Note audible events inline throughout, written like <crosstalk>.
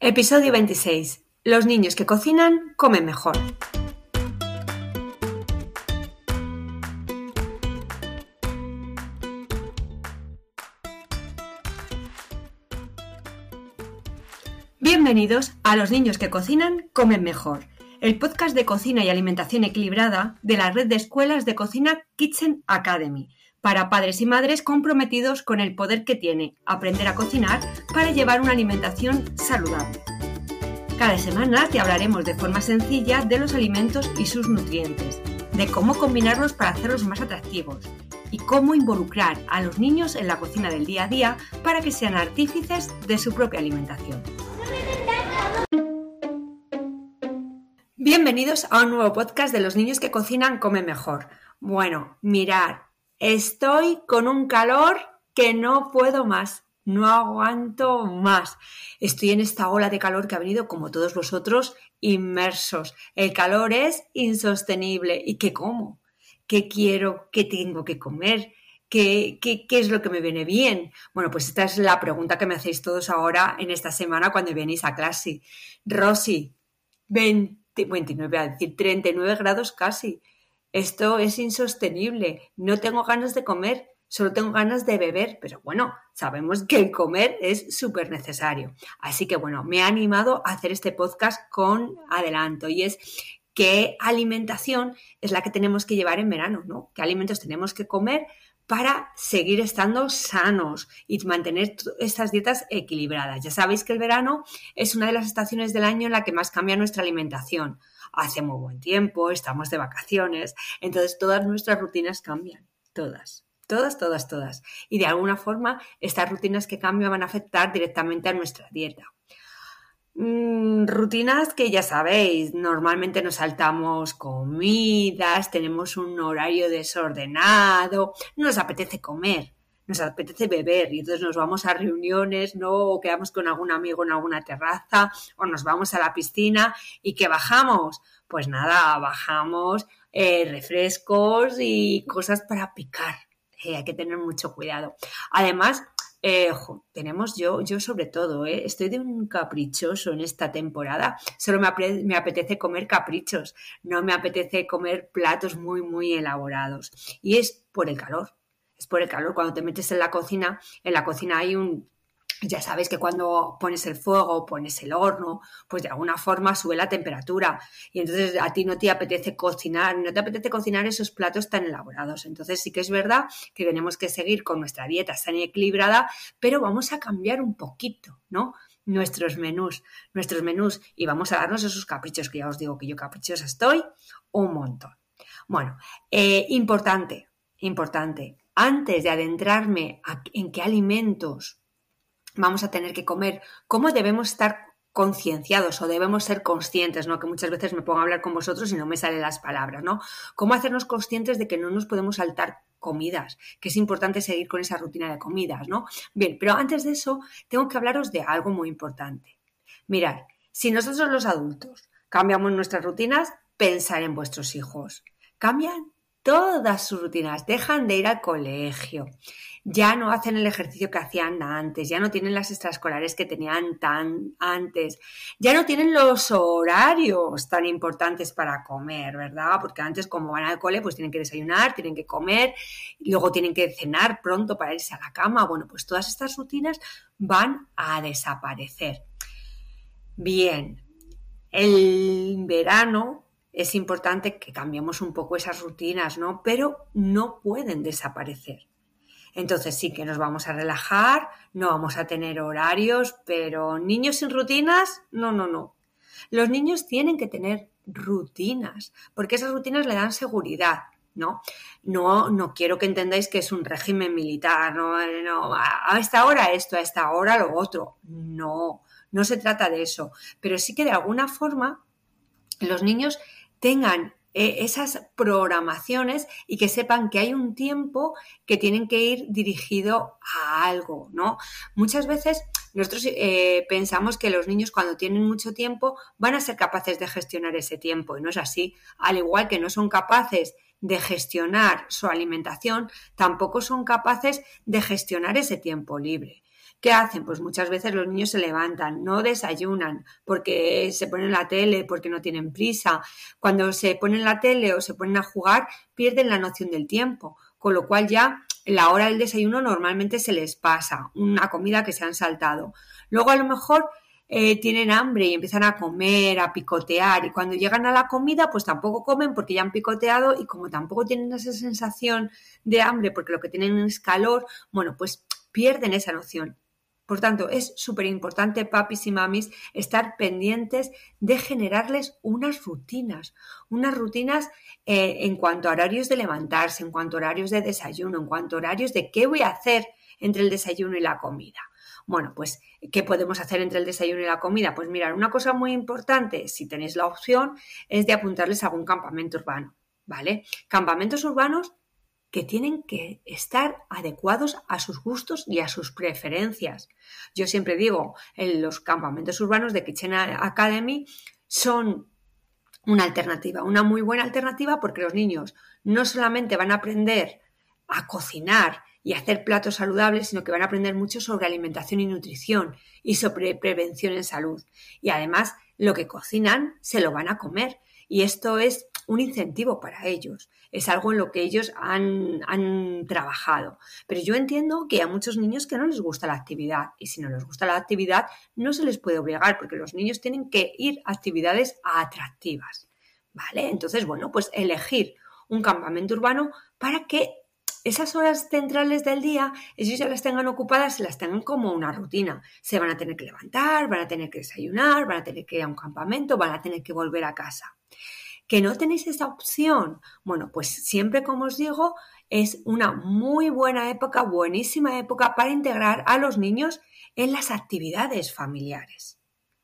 Episodio 26. Los niños que cocinan comen mejor. Bienvenidos a Los niños que cocinan comen mejor, el podcast de cocina y alimentación equilibrada de la red de escuelas de cocina Kitchen Academy para padres y madres comprometidos con el poder que tiene aprender a cocinar para llevar una alimentación saludable. Cada semana te hablaremos de forma sencilla de los alimentos y sus nutrientes, de cómo combinarlos para hacerlos más atractivos y cómo involucrar a los niños en la cocina del día a día para que sean artífices de su propia alimentación. Bienvenidos a un nuevo podcast de los niños que cocinan comen mejor. Bueno, mirar, Estoy con un calor que no puedo más, no aguanto más. Estoy en esta ola de calor que ha venido, como todos vosotros, inmersos. El calor es insostenible. ¿Y qué como? ¿Qué quiero? ¿Qué tengo que comer? ¿Qué, qué, qué es lo que me viene bien? Bueno, pues esta es la pregunta que me hacéis todos ahora en esta semana cuando venís a clase. Rosy, 20, 29, a decir 39 grados casi. Esto es insostenible. No tengo ganas de comer, solo tengo ganas de beber. Pero bueno, sabemos que el comer es súper necesario. Así que bueno, me ha animado a hacer este podcast con adelanto y es qué alimentación es la que tenemos que llevar en verano, ¿no? ¿Qué alimentos tenemos que comer para seguir estando sanos y mantener estas dietas equilibradas? Ya sabéis que el verano es una de las estaciones del año en la que más cambia nuestra alimentación hace muy buen tiempo, estamos de vacaciones, entonces todas nuestras rutinas cambian, todas. Todas, todas, todas. Y de alguna forma, estas rutinas que cambian van a afectar directamente a nuestra dieta. Mm, rutinas que ya sabéis, normalmente nos saltamos comidas, tenemos un horario desordenado, no nos apetece comer, nos apetece beber y entonces nos vamos a reuniones, ¿no? O quedamos con algún amigo en alguna terraza o nos vamos a la piscina y que bajamos. Pues nada, bajamos eh, refrescos y cosas para picar. Eh, hay que tener mucho cuidado. Además, eh, tenemos yo, yo sobre todo, estoy de un caprichoso en esta temporada. Solo me, me, apetece comer caprichos, no me apetece comer platos muy, muy elaborados. Y es por el calor es por el calor. Cuando te metes en la cocina, en la cocina hay un ya sabes que cuando pones el fuego, pones el horno, pues de alguna forma sube la temperatura y entonces a ti no te apetece cocinar, no te apetece cocinar esos platos tan elaborados. Entonces sí que es verdad que tenemos que seguir con nuestra dieta sana equilibrada, pero vamos a cambiar un poquito, ¿no? Nuestros menús, nuestros menús y vamos a darnos esos caprichos que ya os digo que yo caprichosa estoy un montón. Bueno, eh, importante, importante, antes de adentrarme en qué alimentos vamos a tener que comer, cómo debemos estar concienciados o debemos ser conscientes, ¿no? Que muchas veces me pongo a hablar con vosotros y no me salen las palabras, ¿no? Cómo hacernos conscientes de que no nos podemos saltar comidas, que es importante seguir con esa rutina de comidas, ¿no? Bien, pero antes de eso tengo que hablaros de algo muy importante. Mirad, si nosotros los adultos cambiamos nuestras rutinas, pensar en vuestros hijos. ¿Cambian? Todas sus rutinas, dejan de ir al colegio, ya no hacen el ejercicio que hacían antes, ya no tienen las extraescolares que tenían tan antes, ya no tienen los horarios tan importantes para comer, ¿verdad? Porque antes como van al cole pues tienen que desayunar, tienen que comer, luego tienen que cenar pronto para irse a la cama. Bueno, pues todas estas rutinas van a desaparecer. Bien, el verano es importante que cambiemos un poco esas rutinas, ¿no? Pero no pueden desaparecer. Entonces sí que nos vamos a relajar, no vamos a tener horarios, pero niños sin rutinas, no, no, no. Los niños tienen que tener rutinas, porque esas rutinas le dan seguridad, ¿no? No, no quiero que entendáis que es un régimen militar, no, no, a esta hora esto, a esta hora lo otro. No, no se trata de eso. Pero sí que de alguna forma los niños tengan eh, esas programaciones y que sepan que hay un tiempo que tienen que ir dirigido a algo, ¿no? Muchas veces nosotros eh, pensamos que los niños cuando tienen mucho tiempo van a ser capaces de gestionar ese tiempo y no es así. Al igual que no son capaces de gestionar su alimentación, tampoco son capaces de gestionar ese tiempo libre. ¿Qué hacen? Pues muchas veces los niños se levantan, no desayunan porque se ponen la tele, porque no tienen prisa. Cuando se ponen la tele o se ponen a jugar, pierden la noción del tiempo, con lo cual ya la hora del desayuno normalmente se les pasa, una comida que se han saltado. Luego a lo mejor eh, tienen hambre y empiezan a comer, a picotear y cuando llegan a la comida pues tampoco comen porque ya han picoteado y como tampoco tienen esa sensación de hambre porque lo que tienen es calor, bueno pues pierden esa noción. Por tanto, es súper importante, papis y mamis, estar pendientes de generarles unas rutinas, unas rutinas eh, en cuanto a horarios de levantarse, en cuanto a horarios de desayuno, en cuanto a horarios de qué voy a hacer entre el desayuno y la comida. Bueno, pues, ¿qué podemos hacer entre el desayuno y la comida? Pues mirar, una cosa muy importante, si tenéis la opción, es de apuntarles a algún campamento urbano, ¿vale? Campamentos urbanos que tienen que estar adecuados a sus gustos y a sus preferencias. Yo siempre digo, en los campamentos urbanos de Kitchen Academy son una alternativa, una muy buena alternativa porque los niños no solamente van a aprender a cocinar y hacer platos saludables, sino que van a aprender mucho sobre alimentación y nutrición y sobre prevención en salud. Y además, lo que cocinan se lo van a comer. Y esto es un incentivo para ellos. Es algo en lo que ellos han, han, trabajado. Pero yo entiendo que hay muchos niños que no les gusta la actividad. Y si no les gusta la actividad, no se les puede obligar, porque los niños tienen que ir a actividades atractivas. ¿Vale? Entonces, bueno, pues elegir un campamento urbano para que esas horas centrales del día ellos ya las tengan ocupadas y las tengan como una rutina. Se van a tener que levantar, van a tener que desayunar, van a tener que ir a un campamento, van a tener que volver a casa. ¿Que no tenéis esa opción? Bueno, pues siempre como os digo, es una muy buena época, buenísima época para integrar a los niños en las actividades familiares.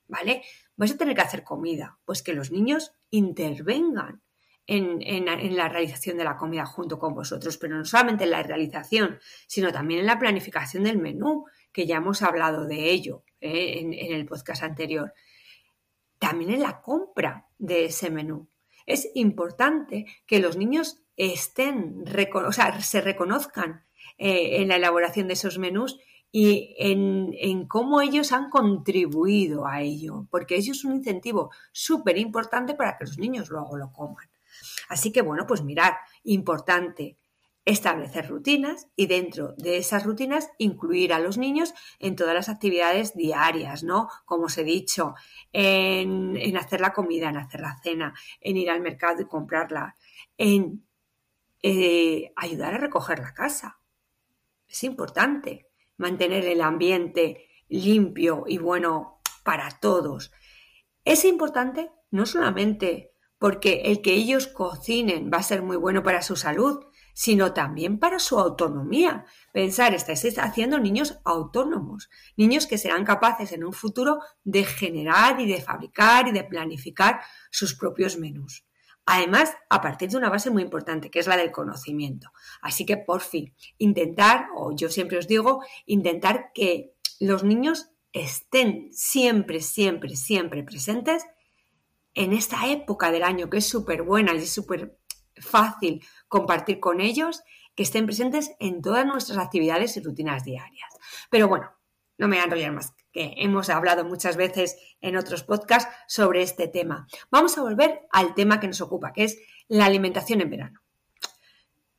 ¿Vale? Vais a tener que hacer comida, pues que los niños intervengan en, la realización de la comida junto con vosotros, pero no solamente en la realización, sino también en la planificación del menú, que ya hemos hablado de ello ¿eh? en, el podcast anterior. También en la compra de ese menú. Es importante que los niños estén, o sea, se reconozcan eh, en la elaboración de esos menús y en, en, cómo ellos han contribuido a ello, porque eso es un incentivo súper importante para que los niños luego lo coman. Así que bueno, pues mirar, importante establecer rutinas y dentro de esas rutinas incluir a los niños en todas las actividades diarias, ¿no? Como os he dicho, en, hacer la comida, en hacer la cena, en ir al mercado y comprarla, en eh, ayudar a recoger la casa. Es importante mantener el ambiente limpio y bueno para todos. Es importante no solamente porque el que ellos cocinen va a ser muy bueno para su salud, sino también para su autonomía. Pensar, estáis haciendo niños autónomos, niños que serán capaces en un futuro de generar y de fabricar y de planificar sus propios menús. Además, a partir de una base muy importante, que es la del conocimiento. Así que, por fin, intentar, o yo siempre os digo, intentar que los niños estén siempre, siempre, siempre presentes en esta época del año que es súper buena y súper fácil compartir con ellos, que estén presentes en todas nuestras actividades y rutinas diarias. Pero bueno, no me voy a enrollar más, que hemos hablado muchas veces en otros podcasts sobre este tema. Vamos a volver al tema que nos ocupa, que es la alimentación en verano.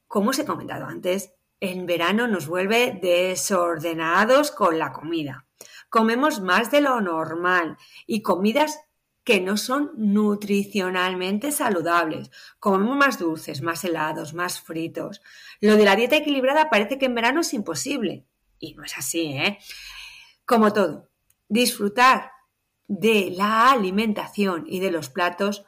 Como os he comentado antes, en verano nos vuelve desordenados con la comida. Comemos más de lo normal y comidas que no son nutricionalmente saludables. Comemos más dulces, más helados, más fritos. Lo de la dieta equilibrada parece que en verano es imposible. Y no es así, ¿eh? Como todo, disfrutar de la alimentación y de los platos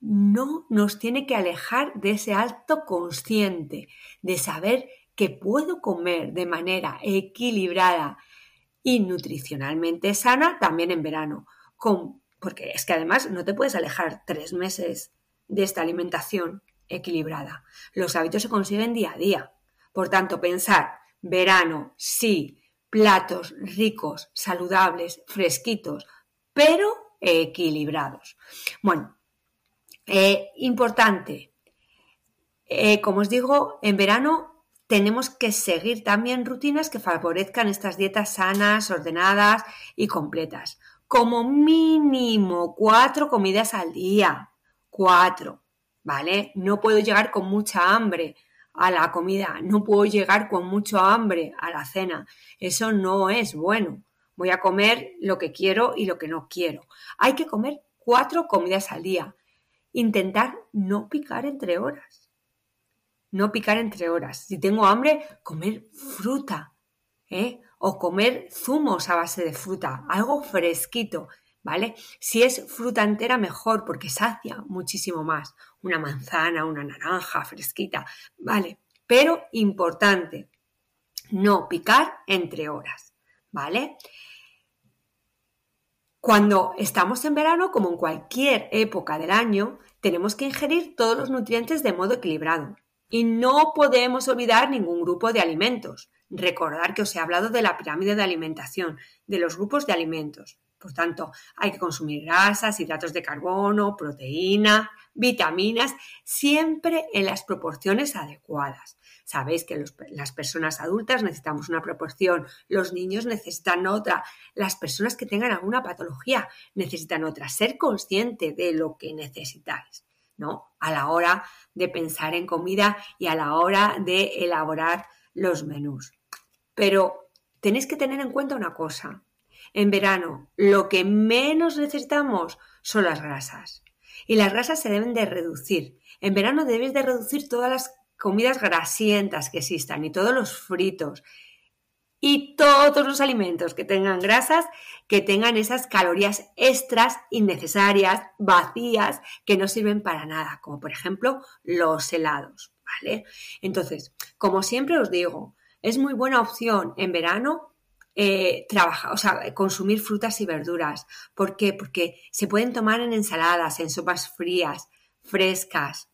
no nos tiene que alejar de ese alto consciente, de saber que puedo comer de manera equilibrada y nutricionalmente sana también en verano, con porque es que además no te puedes alejar tres meses de esta alimentación equilibrada. Los hábitos se consiguen día a día. Por tanto, pensar, verano, sí, platos ricos, saludables, fresquitos, pero equilibrados. Bueno, eh, importante, eh, como os digo, en verano tenemos que seguir también rutinas que favorezcan estas dietas sanas, ordenadas y completas. Como mínimo cuatro comidas al día. Cuatro, ¿vale? No puedo llegar con mucha hambre a la comida, no puedo llegar con mucho hambre a la cena. Eso no es bueno. Voy a comer lo que quiero y lo que no quiero. Hay que comer cuatro comidas al día. Intentar no picar entre horas no picar entre horas. Si tengo hambre, comer fruta, ¿eh? O comer zumos a base de fruta, algo fresquito, ¿vale? Si es fruta entera, mejor, porque sacia muchísimo más. Una manzana, una naranja fresquita, ¿vale? Pero importante, no picar entre horas, ¿vale? Cuando estamos en verano, como en cualquier época del año, tenemos que ingerir todos los nutrientes de modo equilibrado. Y no podemos olvidar ningún grupo de alimentos. Recordar que os he hablado de la pirámide de alimentación, de los grupos de alimentos. Por tanto, hay que consumir grasas, hidratos de carbono, proteína, vitaminas, siempre en las proporciones adecuadas. Sabéis que las personas adultas necesitamos una proporción, los niños necesitan otra, las personas que tengan alguna patología necesitan otra. Ser consciente de lo que necesitáis. ¿no? A la hora de pensar en comida y a la hora de elaborar los menús. Pero tenéis que tener en cuenta una cosa. En verano, lo que menos necesitamos son las grasas. Y las grasas se deben de reducir. En verano debéis de reducir todas las comidas grasientas que existan y todos los fritos y todos los alimentos que tengan grasas, que tengan esas calorías extras, innecesarias, vacías, que no sirven para nada, como por ejemplo los helados, ¿vale? Entonces, como siempre os digo, es muy buena opción en verano eh, trabajar, o sea, consumir frutas y verduras. ¿Por qué? Porque se pueden tomar en ensaladas, en sopas frías, frescas.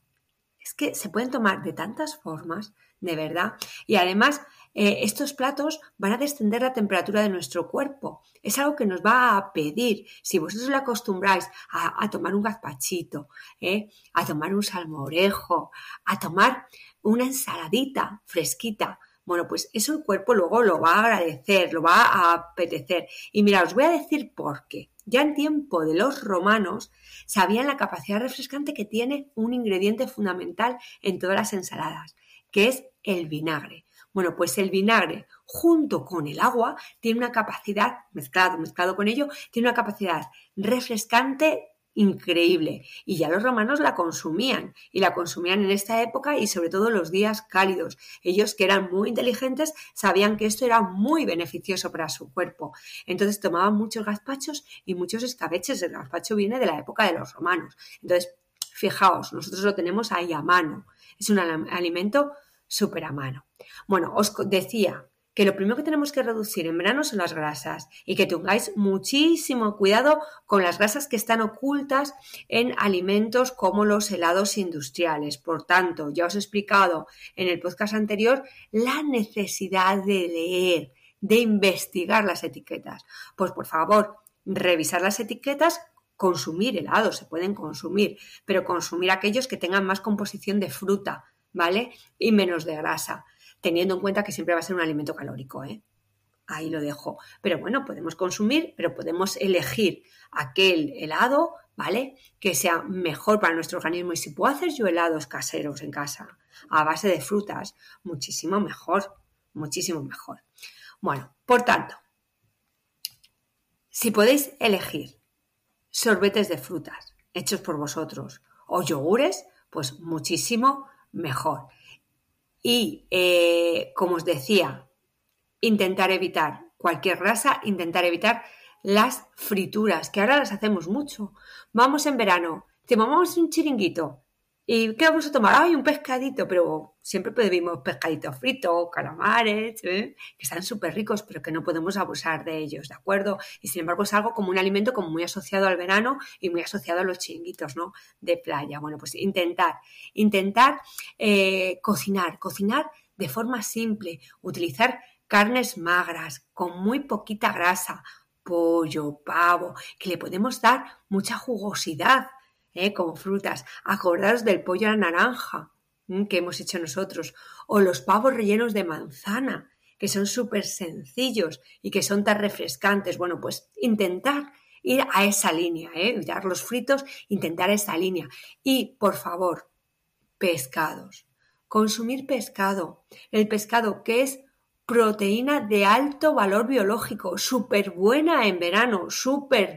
Es que se pueden tomar de tantas formas, de verdad. Y además, eh, estos platos van a descender la temperatura de nuestro cuerpo. Es algo que nos va a pedir. Si vosotros le acostumbráis a, tomar un gazpachito, ¿eh? a tomar un salmorejo, a tomar una ensaladita fresquita, bueno, pues eso el cuerpo luego lo va a agradecer, lo va a apetecer. Y mira, os voy a decir por qué. Ya en tiempo de los romanos sabían la capacidad refrescante que tiene un ingrediente fundamental en todas las ensaladas, que es el vinagre. Bueno, pues el vinagre junto con el agua tiene una capacidad, mezclado, mezclado con ello, tiene una capacidad refrescante increíble. Y ya los romanos la consumían, y la consumían en esta época y sobre todo los días cálidos. Ellos que eran muy inteligentes sabían que esto era muy beneficioso para su cuerpo. Entonces tomaban muchos gazpachos y muchos escabeches. El gazpacho viene de la época de los romanos. Entonces, fijaos, nosotros lo tenemos ahí a mano. Es un alimento súper a mano. Bueno, os decía que lo primero que tenemos que reducir en verano son las grasas y que tengáis muchísimo cuidado con las grasas que están ocultas en alimentos como los helados industriales. Por tanto, ya os he explicado en el podcast anterior la necesidad de leer, de investigar las etiquetas. Pues por favor, revisar las etiquetas consumir helados, se pueden consumir, pero consumir aquellos que tengan más composición de fruta, ¿vale? Y menos de grasa, teniendo en cuenta que siempre va a ser un alimento calórico, ¿eh? Ahí lo dejo. Pero bueno, podemos consumir, pero podemos elegir aquel helado, ¿vale? Que sea mejor para nuestro organismo. Y si puedo hacer yo helados caseros en casa, a base de frutas, muchísimo mejor, muchísimo mejor. Bueno, por tanto, si podéis elegir sorbetes de frutas hechos por vosotros o yogures, pues muchísimo mejor. Y, eh, como os decía, intentar evitar cualquier grasa, intentar evitar las frituras, que ahora las hacemos mucho. Vamos en verano, te mamamos un chiringuito, ¿Y qué vamos a tomar? Ay, un pescadito, pero siempre pedimos pescaditos fritos, calamares, ¿eh? que están súper ricos, pero que no podemos abusar de ellos, ¿de acuerdo? Y sin embargo es algo como un alimento como muy asociado al verano y muy asociado a los chinguitos, ¿no? De playa. Bueno, pues intentar, intentar eh, cocinar, cocinar de forma simple, utilizar carnes magras, con muy poquita grasa, pollo, pavo, que le podemos dar mucha jugosidad, ¿eh? como frutas. Acordaros del pollo a la naranja, que hemos hecho nosotros, o los pavos rellenos de manzana, que son súper sencillos y que son tan refrescantes. Bueno, pues intentar ir a esa línea, ¿eh? evitar los fritos, intentar esa línea. Y, por favor, pescados. Consumir pescado. El pescado que es proteína de alto valor biológico, súper buena en verano, súper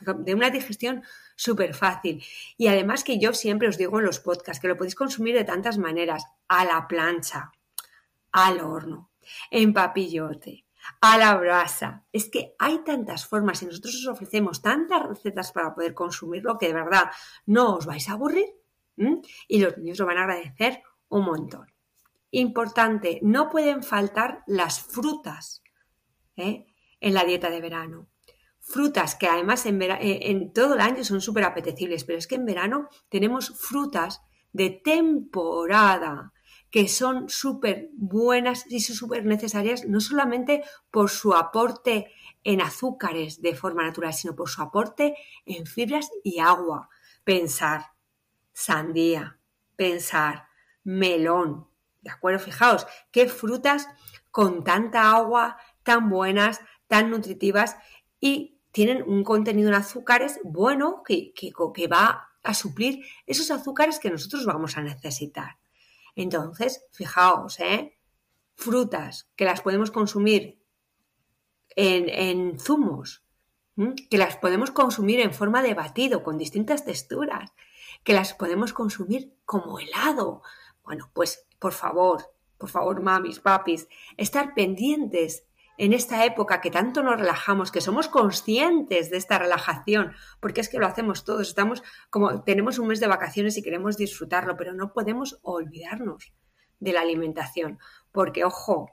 de una digestión súper fácil. Y además que yo siempre os digo en los podcasts que lo podéis consumir de tantas maneras, a la plancha, al horno, en papillote, a la brasa. Es que hay tantas formas y nosotros os ofrecemos tantas recetas para poder consumirlo que de verdad no os vais a aburrir y los niños lo van a agradecer un montón. Importante, no pueden faltar las frutas ¿eh? en la dieta de verano. Frutas que además en, eh, en todo el año son súper apetecibles, pero es que en verano tenemos frutas de temporada que son súper buenas y súper necesarias, no solamente por su aporte en azúcares de forma natural, sino por su aporte en fibras y agua. Pensar sandía, pensar melón, ¿de acuerdo? Fijaos, qué frutas con tanta agua, tan buenas, tan nutritivas y tienen un contenido en azúcares bueno que, que, va a suplir esos azúcares que nosotros vamos a necesitar. Entonces, fijaos, ¿eh? frutas que las podemos consumir en, zumos, que las podemos consumir en forma de batido con distintas texturas, que las podemos consumir como helado. Bueno, pues por favor, por favor, mamis, papis, estar pendientes en esta época que tanto nos relajamos, que somos conscientes de esta relajación, porque es que lo hacemos todos, estamos como tenemos un mes de vacaciones y queremos disfrutarlo, pero no podemos olvidarnos de la alimentación, porque ojo,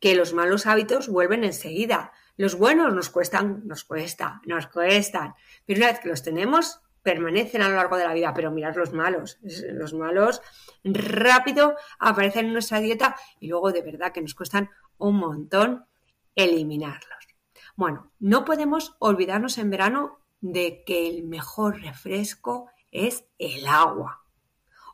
que los malos hábitos vuelven enseguida. Los buenos nos cuestan, nos cuesta, nos cuestan, pero una vez que los tenemos, permanecen a lo largo de la vida, pero mirad los malos, los malos rápido aparecen en nuestra dieta y luego de verdad que nos cuestan un montón eliminarlos. Bueno, no podemos olvidarnos en verano de que el mejor refresco es el agua.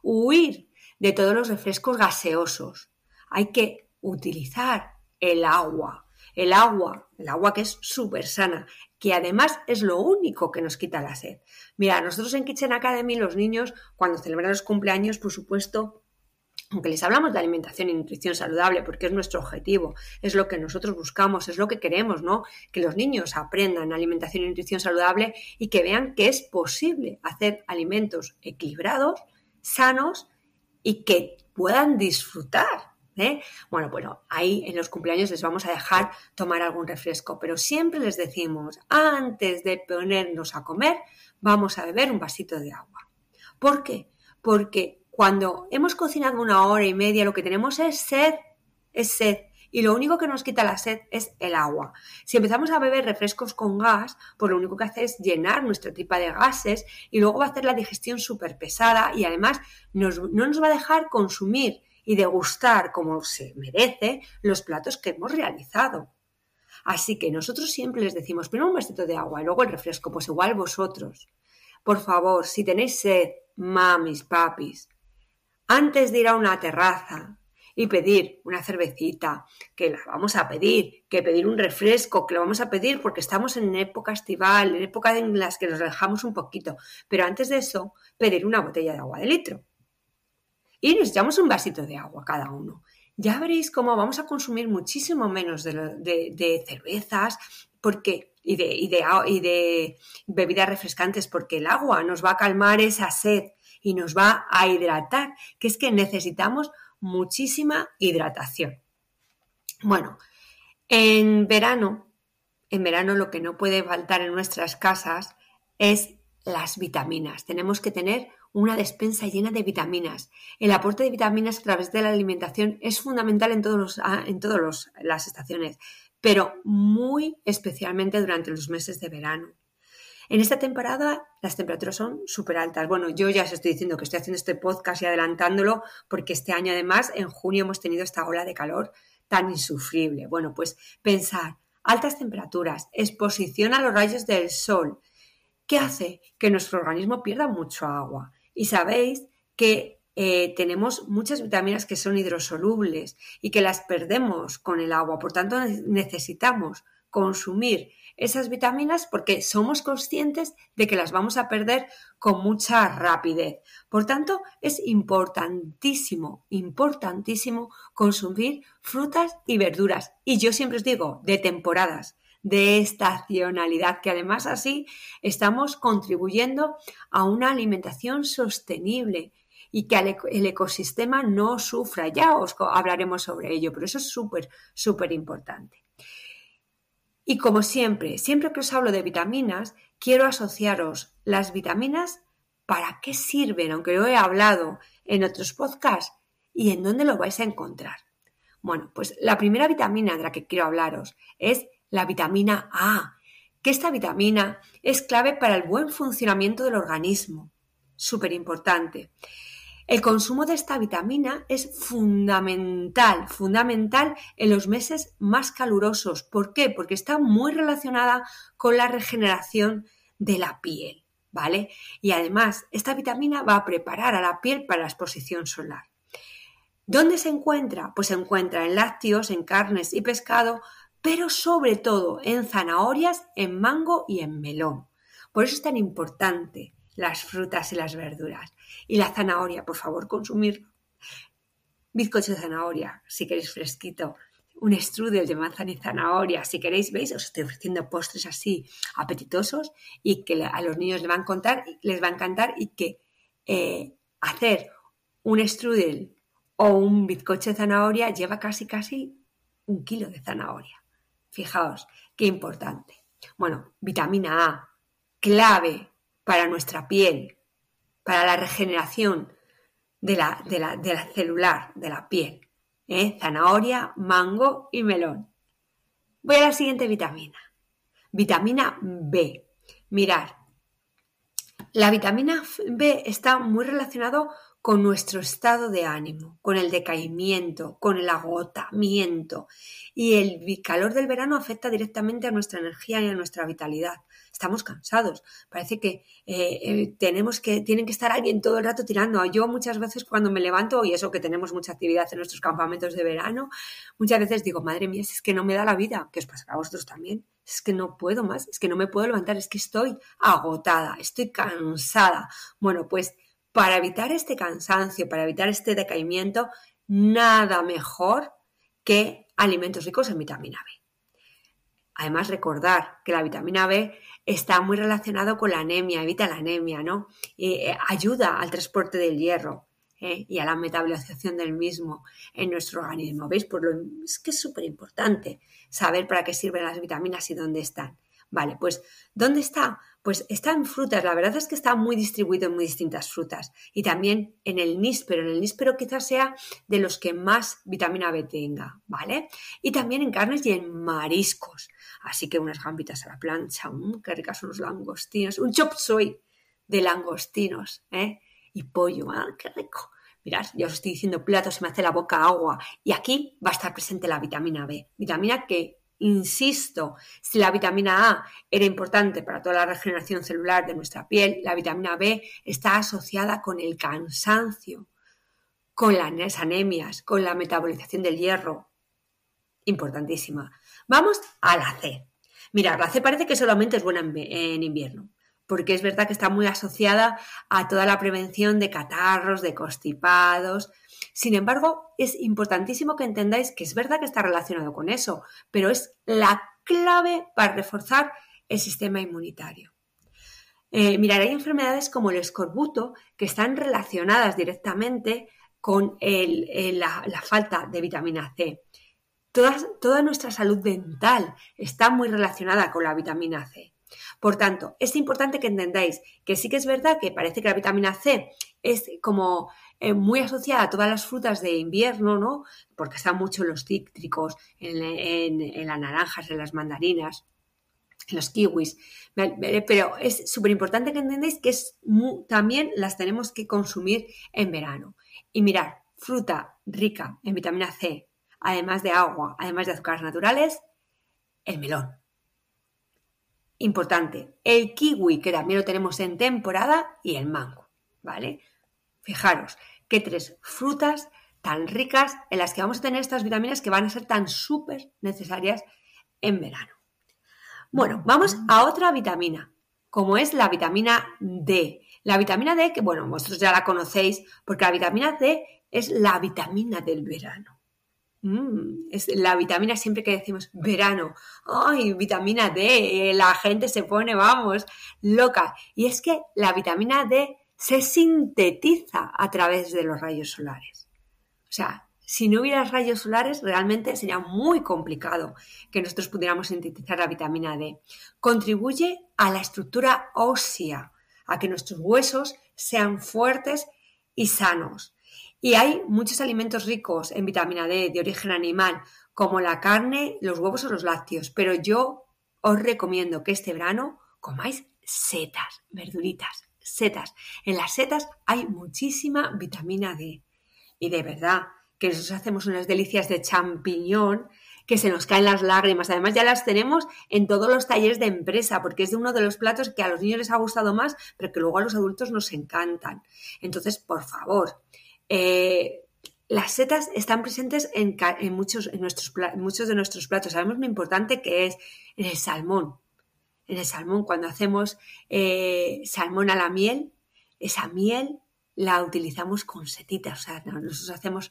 Huir de todos los refrescos gaseosos. Hay que utilizar el agua. El agua, el agua que es súper sana, que además es lo único que nos quita la sed. Mira, nosotros en Kitchen Academy, los niños, cuando celebran los cumpleaños, por supuesto, aunque les hablamos de alimentación y nutrición saludable, porque es nuestro objetivo, es lo que nosotros buscamos, es lo que queremos, ¿no? Que los niños aprendan alimentación y nutrición saludable y que vean que es posible hacer alimentos equilibrados, sanos y que puedan disfrutar. ¿eh? Bueno, bueno, ahí en los cumpleaños les vamos a dejar tomar algún refresco, pero siempre les decimos, antes de ponernos a comer, vamos a beber un vasito de agua. ¿Por qué? Porque cuando hemos cocinado una hora y media, lo que tenemos es sed, es sed. Y lo único que nos quita la sed es el agua. Si empezamos a beber refrescos con gas, pues lo único que hace es llenar nuestra tripa de gases y luego va a hacer la digestión súper pesada y además no nos va a dejar consumir y degustar como se merece los platos que hemos realizado. Así que nosotros siempre les decimos, primero un vasito de agua y luego el refresco, pues igual vosotros. Por favor, si tenéis sed, mamis, papis, antes de ir a una terraza y pedir una cervecita, que la vamos a pedir, que pedir un refresco, que lo vamos a pedir porque estamos en época estival, en época en las que nos relajamos un poquito, pero antes de eso, pedir una botella de agua de litro. Y nos echamos un vasito de agua cada uno. Ya veréis cómo vamos a consumir muchísimo menos de, cervezas porque, y, de, y de bebidas refrescantes porque el agua nos va a calmar esa sed y nos va a hidratar, que es que necesitamos muchísima hidratación. Bueno, en verano, en verano lo que no puede faltar en nuestras casas es las vitaminas. Tenemos que tener una despensa llena de vitaminas. El aporte de vitaminas a través de la alimentación es fundamental en todas ah, en todos las estaciones, pero muy especialmente durante los meses de verano. En esta temporada las temperaturas son súper altas. Bueno, yo ya os estoy diciendo que estoy haciendo este podcast y adelantándolo porque este año además en junio hemos tenido esta ola de calor tan insufrible. Bueno, pues pensar, altas temperaturas, exposición a los rayos del sol, ¿qué hace? Que nuestro organismo pierda mucho agua. Y sabéis que eh, tenemos muchas vitaminas que son hidrosolubles y que las perdemos con el agua. Por tanto, necesitamos consumir esas vitaminas porque somos conscientes de que las vamos a perder con mucha rapidez. Por tanto, es importantísimo, importantísimo consumir frutas y verduras. Y yo siempre os digo, de temporadas de estacionalidad, que además así estamos contribuyendo a una alimentación sostenible y que el ecosistema no sufra. Ya os hablaremos sobre ello, pero eso es súper, súper importante. Y como siempre, siempre que os hablo de vitaminas, quiero asociaros las vitaminas para qué sirven, aunque lo he hablado en otros podcasts, y en dónde lo vais a encontrar. Bueno, pues la primera vitamina de la que quiero hablaros es la vitamina A, que esta vitamina es clave para el buen funcionamiento del organismo. Súper importante. El consumo de esta vitamina es fundamental, fundamental en los meses más calurosos. ¿Por qué? Porque está muy relacionada con la regeneración de la piel, ¿vale? Y además, esta vitamina va a preparar a la piel para la exposición solar. ¿Dónde se encuentra? Pues se encuentra en lácteos, en carnes y pescado, pero sobre todo en zanahorias, en mango y en melón. Por eso es tan importante las frutas y las verduras. Y la zanahoria, por favor, consumir bizcocho de zanahoria, si queréis fresquito, un strudel de manzana y zanahoria, si queréis, veis, os estoy ofreciendo postres así apetitosos y que a los niños les van a contar, les va a encantar y que eh, hacer un strudel o un bizcocho de zanahoria lleva casi casi un kilo de zanahoria. Fijaos, qué importante. Bueno, vitamina A, clave para nuestra piel, para la regeneración de la, de la, celular, de la piel. ¿eh? Zanahoria, mango y melón. Voy a la siguiente vitamina. Vitamina B. Mirar, la vitamina B está muy relacionado con nuestro estado de ánimo, con el decaimiento, con el agotamiento. Y el calor del verano afecta directamente a nuestra energía y a nuestra vitalidad estamos cansados. Parece que eh, eh, tenemos que, tienen que estar alguien todo el rato tirando. Yo muchas veces cuando me levanto, y eso que tenemos mucha actividad en nuestros campamentos de verano, muchas veces digo, madre mía, es que no me da la vida, que os pasa a vosotros también. Es que no puedo más, es que no me puedo levantar, es que estoy agotada, estoy cansada. Bueno, pues para evitar este cansancio, para evitar este decaimiento, nada mejor que alimentos ricos en vitamina B. Además, recordar que la vitamina B está muy relacionado con la anemia, evita la anemia, ¿no? Eh, ayuda al transporte del hierro ¿eh? y a la metabolización del mismo en nuestro organismo. ¿Veis? Por lo, es que es súper importante saber para qué sirven las vitaminas y dónde están. Vale, pues ¿dónde está? Pues está en frutas. La verdad es que está muy distribuido en muy distintas frutas. Y también en el níspero. En el níspero quizás sea de los que más vitamina B tenga, ¿vale? Y también en carnes y en mariscos. Así que unas gambitas a la plancha, mmm, qué ricas son los langostinos. Un chop suey de langostinos, ¿eh? Y pollo, ¡ah, qué rico! Mirad, ya os estoy diciendo plato, se me hace la boca agua. Y aquí va a estar presente la vitamina B. Vitamina que Insisto, si la vitamina A era importante para toda la regeneración celular de nuestra piel, la vitamina B está asociada con el cansancio, con las anemias, con la metabolización del hierro. Importantísima. Vamos a la C. Mirad, la C parece que solamente es buena en invierno, porque es verdad que está muy asociada a toda la prevención de catarros, de constipados, sin embargo, es importantísimo que entendáis que es verdad que está relacionado con eso, pero es la clave para reforzar el sistema inmunitario. Eh, mirar, hay enfermedades como el escorbuto que están relacionadas directamente con la, falta de vitamina C. toda nuestra salud dental está muy relacionada con la vitamina C. Por tanto, es importante que entendáis que sí que es verdad que parece que la vitamina C es como eh, muy asociada a todas las frutas de invierno, ¿no? Porque están mucho los cítricos, en, las naranjas, en las mandarinas, en los kiwis. Pero es súper importante que entendáis que es también las tenemos que consumir en verano. Y mirar, fruta rica en vitamina C, además de agua, además de azúcares naturales, el melón. Importante, el kiwi, que también lo tenemos en temporada, y el mango, ¿vale? Fijaros, qué tres frutas tan ricas en las que vamos a tener estas vitaminas que van a ser tan súper necesarias en verano. Bueno, vamos a otra vitamina, como es la vitamina D. La vitamina D, que bueno, vosotros ya la conocéis, porque la vitamina D es la vitamina del verano. Mm, es la vitamina siempre que decimos verano, ay, vitamina D, la gente se pone, vamos, loca. Y es que la vitamina D se sintetiza a través de los rayos solares. O sea, si no hubiera rayos solares, realmente sería muy complicado que nosotros pudiéramos sintetizar la vitamina D. Contribuye a la estructura ósea, a que nuestros huesos sean fuertes y sanos. Y hay muchos alimentos ricos en vitamina D de origen animal, como la carne, los huevos o los lácteos, pero yo os recomiendo que este verano comáis setas, verduritas, setas. En las setas hay muchísima vitamina D. Y de verdad, que nosotros hacemos unas delicias de champiñón que se nos caen las lágrimas. Además, ya las tenemos en todos los talleres de empresa, porque es de uno de los platos que a los niños les ha gustado más, pero que luego a los adultos nos encantan. Entonces, por favor, eh, las setas están presentes en, muchos, en nuestros, muchos de nuestros platos. Sabemos lo importante que es en el salmón. En el salmón, cuando hacemos eh, salmón a la miel, esa miel la utilizamos con setitas. O sea, nosotros hacemos,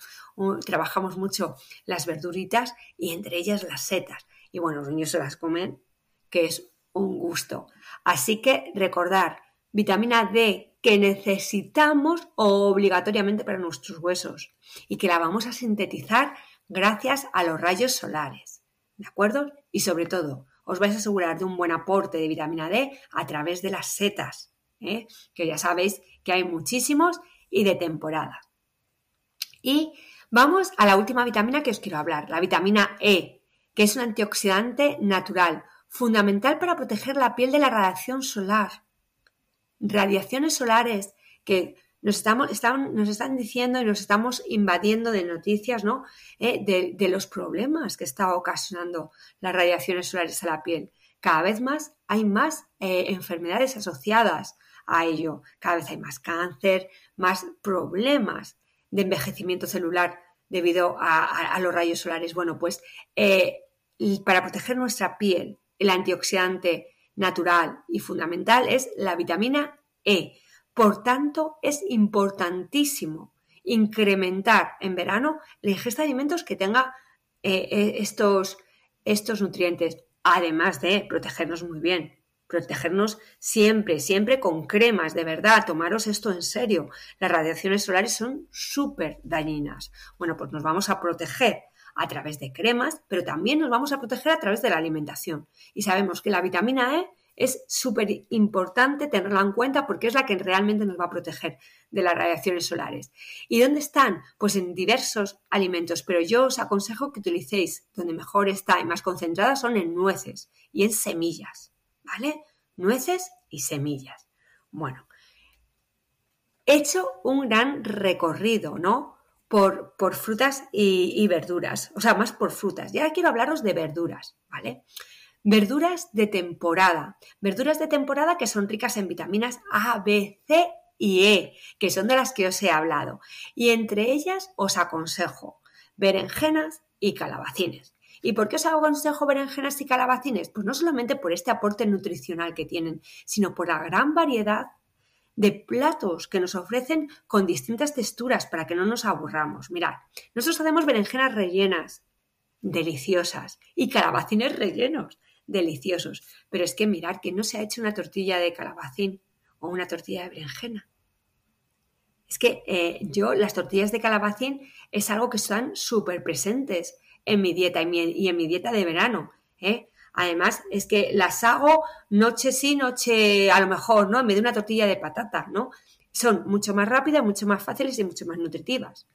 trabajamos mucho las verduritas y entre ellas las setas. Y bueno, los niños se las comen, que es un gusto. Así que recordar, vitamina D que necesitamos obligatoriamente para nuestros huesos y que la vamos a sintetizar gracias a los rayos solares. ¿De acuerdo? Y sobre todo, os vais a asegurar de un buen aporte de vitamina D a través de las setas. ¿eh? que ya sabéis que hay muchísimos y de temporada. Y vamos a la última vitamina que os quiero hablar, la vitamina E, que es un antioxidante natural, fundamental para proteger la piel de la radiación solar. Radiaciones solares que nos, están diciendo y nos estamos invadiendo de noticias ¿no? Eh, de, los problemas que está ocasionando las radiaciones solares a la piel. Cada vez más hay más eh, enfermedades asociadas a ello. Cada vez hay más cáncer, más problemas de envejecimiento celular debido a, los rayos solares. Bueno, pues eh, para proteger nuestra piel, el antioxidante natural y fundamental es la vitamina E. Por tanto, es importantísimo incrementar en verano la ingesta de alimentos que tenga eh, eh, estos, estos nutrientes, además de protegernos muy bien protegernos siempre, siempre con cremas, de verdad, tomaros esto en serio. Las radiaciones solares son súper dañinas. Bueno, pues nos vamos a proteger a través de cremas, pero también nos vamos a proteger a través de la alimentación. Y sabemos que la vitamina E es súper importante tenerla en cuenta porque es la que realmente nos va a proteger de las radiaciones solares. ¿Y dónde están? Pues en diversos alimentos, pero yo os aconsejo que utilicéis donde mejor está y más concentrada son en nueces y en semillas. ¿vale? Nueces y semillas. Bueno, he hecho un gran recorrido, ¿no? Por, por frutas y, y, verduras, o sea, más por frutas. Ya quiero hablaros de verduras, ¿vale? Verduras de temporada. Verduras de temporada que son ricas en vitaminas A, B, C y E, que son de las que os he hablado. Y entre ellas os aconsejo berenjenas y calabacines. ¿Y por qué os aconsejo berenjenas y calabacines? Pues no solamente por este aporte nutricional que tienen, sino por la gran variedad de platos que nos ofrecen con distintas texturas para que no nos aburramos. Mirad, nosotros hacemos berenjenas rellenas, deliciosas, y calabacines rellenos, deliciosos. Pero es que mirad que no se ha hecho una tortilla de calabacín o una tortilla de berenjena. Es que eh, yo las tortillas de calabacín es algo que están súper presentes en mi dieta y, en mi dieta de verano. ¿eh? Además, es que las hago noche sí, noche a lo mejor, ¿no? En vez de una tortilla de patata, ¿no? Son mucho más rápidas, mucho más fáciles y mucho más nutritivas.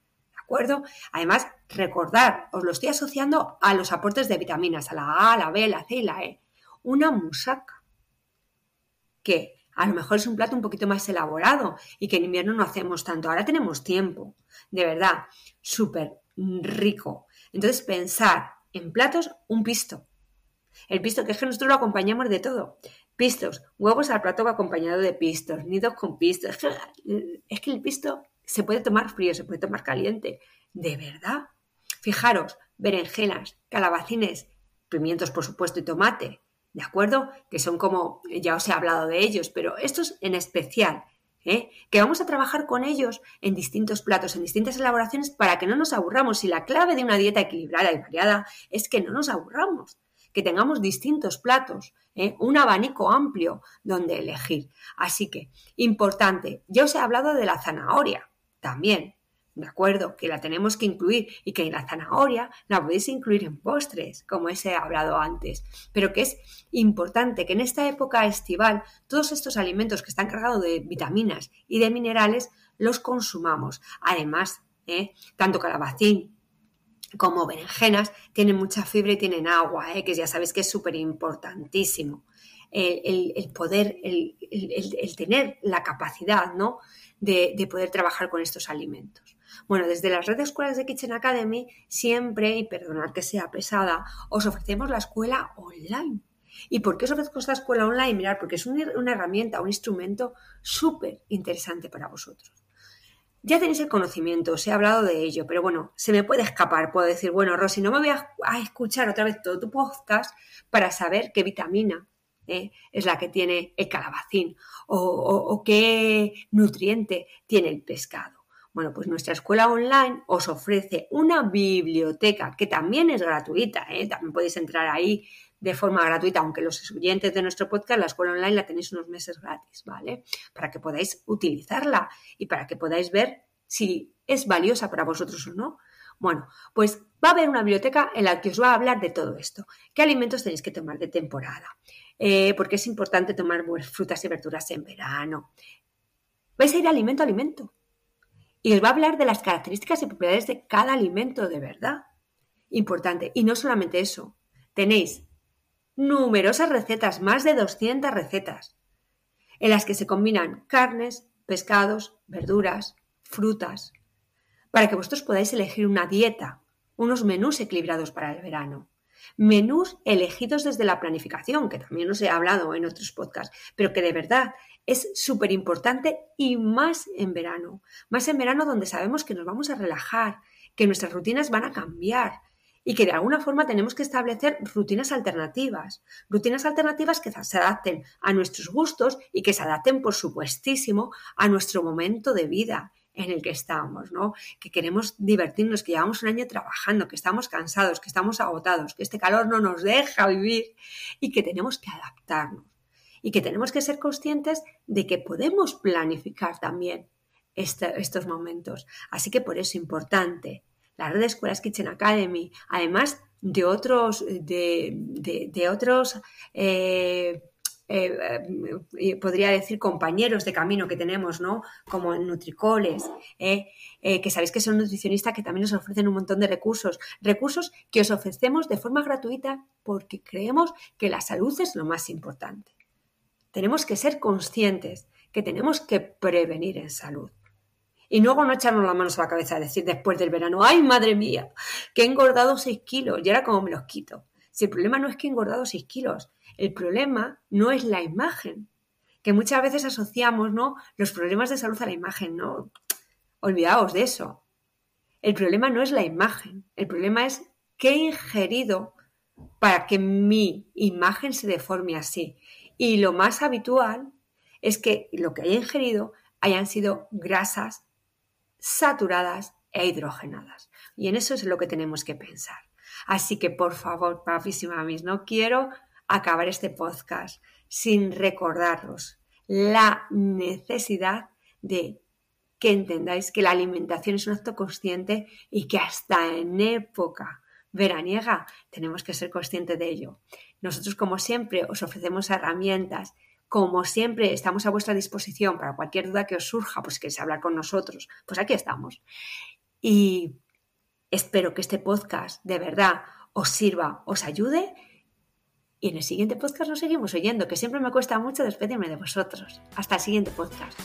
Además, recordar, os lo estoy asociando a los aportes de vitaminas, a la A, la B, la C y la E. Una musaca, que a lo mejor es un plato un poquito más elaborado y que en invierno no hacemos tanto. Ahora tenemos tiempo, de verdad, súper rico. Entonces, pensar en platos, un pisto. El pisto, que es que nosotros lo acompañamos de todo. Pistos, huevos al plato acompañado de pistos, nidos con pistos. <laughs> Es que, el pisto Se puede tomar frío, se puede tomar caliente. ¿De verdad? Fijaros, berenjenas, calabacines, pimientos por supuesto y tomate, ¿de acuerdo? Que son como, ya os he hablado de ellos, pero estos en especial, ¿eh? que vamos a trabajar con ellos en distintos platos, en distintas elaboraciones para que no nos aburramos. Y la clave de una dieta equilibrada y variada es que no nos aburramos, que tengamos distintos platos, ¿eh? un abanico amplio donde elegir. Así que, importante, ya os he hablado de la zanahoria también. ¿De acuerdo? Que la tenemos que incluir y que en la zanahoria la podéis incluir en postres, como he hablado antes. Pero que es importante que en esta época estival todos estos alimentos que están cargados de vitaminas y de minerales los consumamos. Además, ¿eh? tanto calabacín como berenjenas tienen mucha fibra y tienen agua, ¿eh? que ya sabéis que es súper importantísimo. El, poder, el, tener la capacidad ¿no? De, de poder trabajar con estos alimentos. Bueno, desde las redes escuelas de Kitchen Academy siempre, y perdonad que sea pesada, os ofrecemos la escuela online. ¿Y por qué os ofrezco esta escuela online? Mirad, porque es una herramienta, un instrumento súper interesante para vosotros. Ya tenéis el conocimiento, os he hablado de ello, pero bueno, se me puede escapar. Puedo decir, bueno, Rosy, no me voy a, escuchar otra vez todo tu podcast para saber qué vitamina eh, es la que tiene el calabacín o qué nutriente tiene el pescado. Bueno, pues nuestra escuela online os ofrece una biblioteca que también es gratuita, ¿eh? también podéis entrar ahí de forma gratuita, aunque los oyentes de nuestro podcast, la escuela online la tenéis unos meses gratis, ¿vale? Para que podáis utilizarla y para que podáis ver si es valiosa para vosotros o no. Bueno, pues va a haber una biblioteca en la que os va a hablar de todo esto. ¿Qué alimentos tenéis que tomar de temporada? Eh, porque es importante tomar frutas y verduras en verano. Vais a ir alimento a alimento y os va a hablar de las características y propiedades de cada alimento de verdad. Importante. Y no solamente eso, tenéis numerosas recetas, más de 200 recetas, en las que se combinan carnes, pescados, verduras, frutas, para que vosotros podáis elegir una dieta, unos menús equilibrados para el verano. Menús elegidos desde la planificación, que también os he hablado en otros podcasts, pero que de verdad es súper importante y más en verano. Más en verano donde sabemos que nos vamos a relajar, que nuestras rutinas van a cambiar y que de alguna forma tenemos que establecer rutinas alternativas. Rutinas alternativas que se adapten a nuestros gustos y que se adapten, por supuestísimo, a nuestro momento de vida en el que estamos, ¿no? Que queremos divertirnos, que llevamos un año trabajando, que estamos cansados, que estamos agotados, que este calor no nos deja vivir y que tenemos que adaptarnos y que tenemos que ser conscientes de que podemos planificar también estos momentos. Así que por eso es importante la red de escuelas Kitchen Academy, además de otros, de, otros eh, eh, eh, podría decir compañeros de camino que tenemos, ¿no? Como Nutricoles, que sabéis que son nutricionistas que también nos ofrecen un montón de recursos, recursos que os ofrecemos de forma gratuita porque creemos que la salud es lo más importante tenemos que ser conscientes que tenemos que prevenir en salud. Y luego no echarnos las manos a la cabeza decir después del verano, ay madre mía, que he engordado 6 kilos y ahora cómo me los quito. Si el problema no es que he engordado 6 kilos, el problema no es la imagen, que muchas veces asociamos ¿no? los problemas de salud a la imagen, ¿no? Olvidaos de eso. El problema no es la imagen, el problema es qué he ingerido para que mi imagen se deforme así. Y lo más habitual es que lo que haya ingerido hayan sido grasas saturadas e hidrogenadas. Y en eso es lo que tenemos que pensar. Así que, por favor, papis y mamis, no quiero acabar este podcast sin recordaros la necesidad de que entendáis que la alimentación es un acto consciente y que hasta en época veraniega tenemos que ser conscientes de ello. Nosotros, como siempre, os ofrecemos herramientas. Como siempre, estamos a vuestra disposición para cualquier duda que os surja, pues queréis hablar con nosotros, pues aquí estamos. Y espero que este podcast de verdad os sirva, os ayude. Y en el siguiente podcast nos seguimos oyendo, que siempre me cuesta mucho despedirme de vosotros. Hasta el siguiente podcast.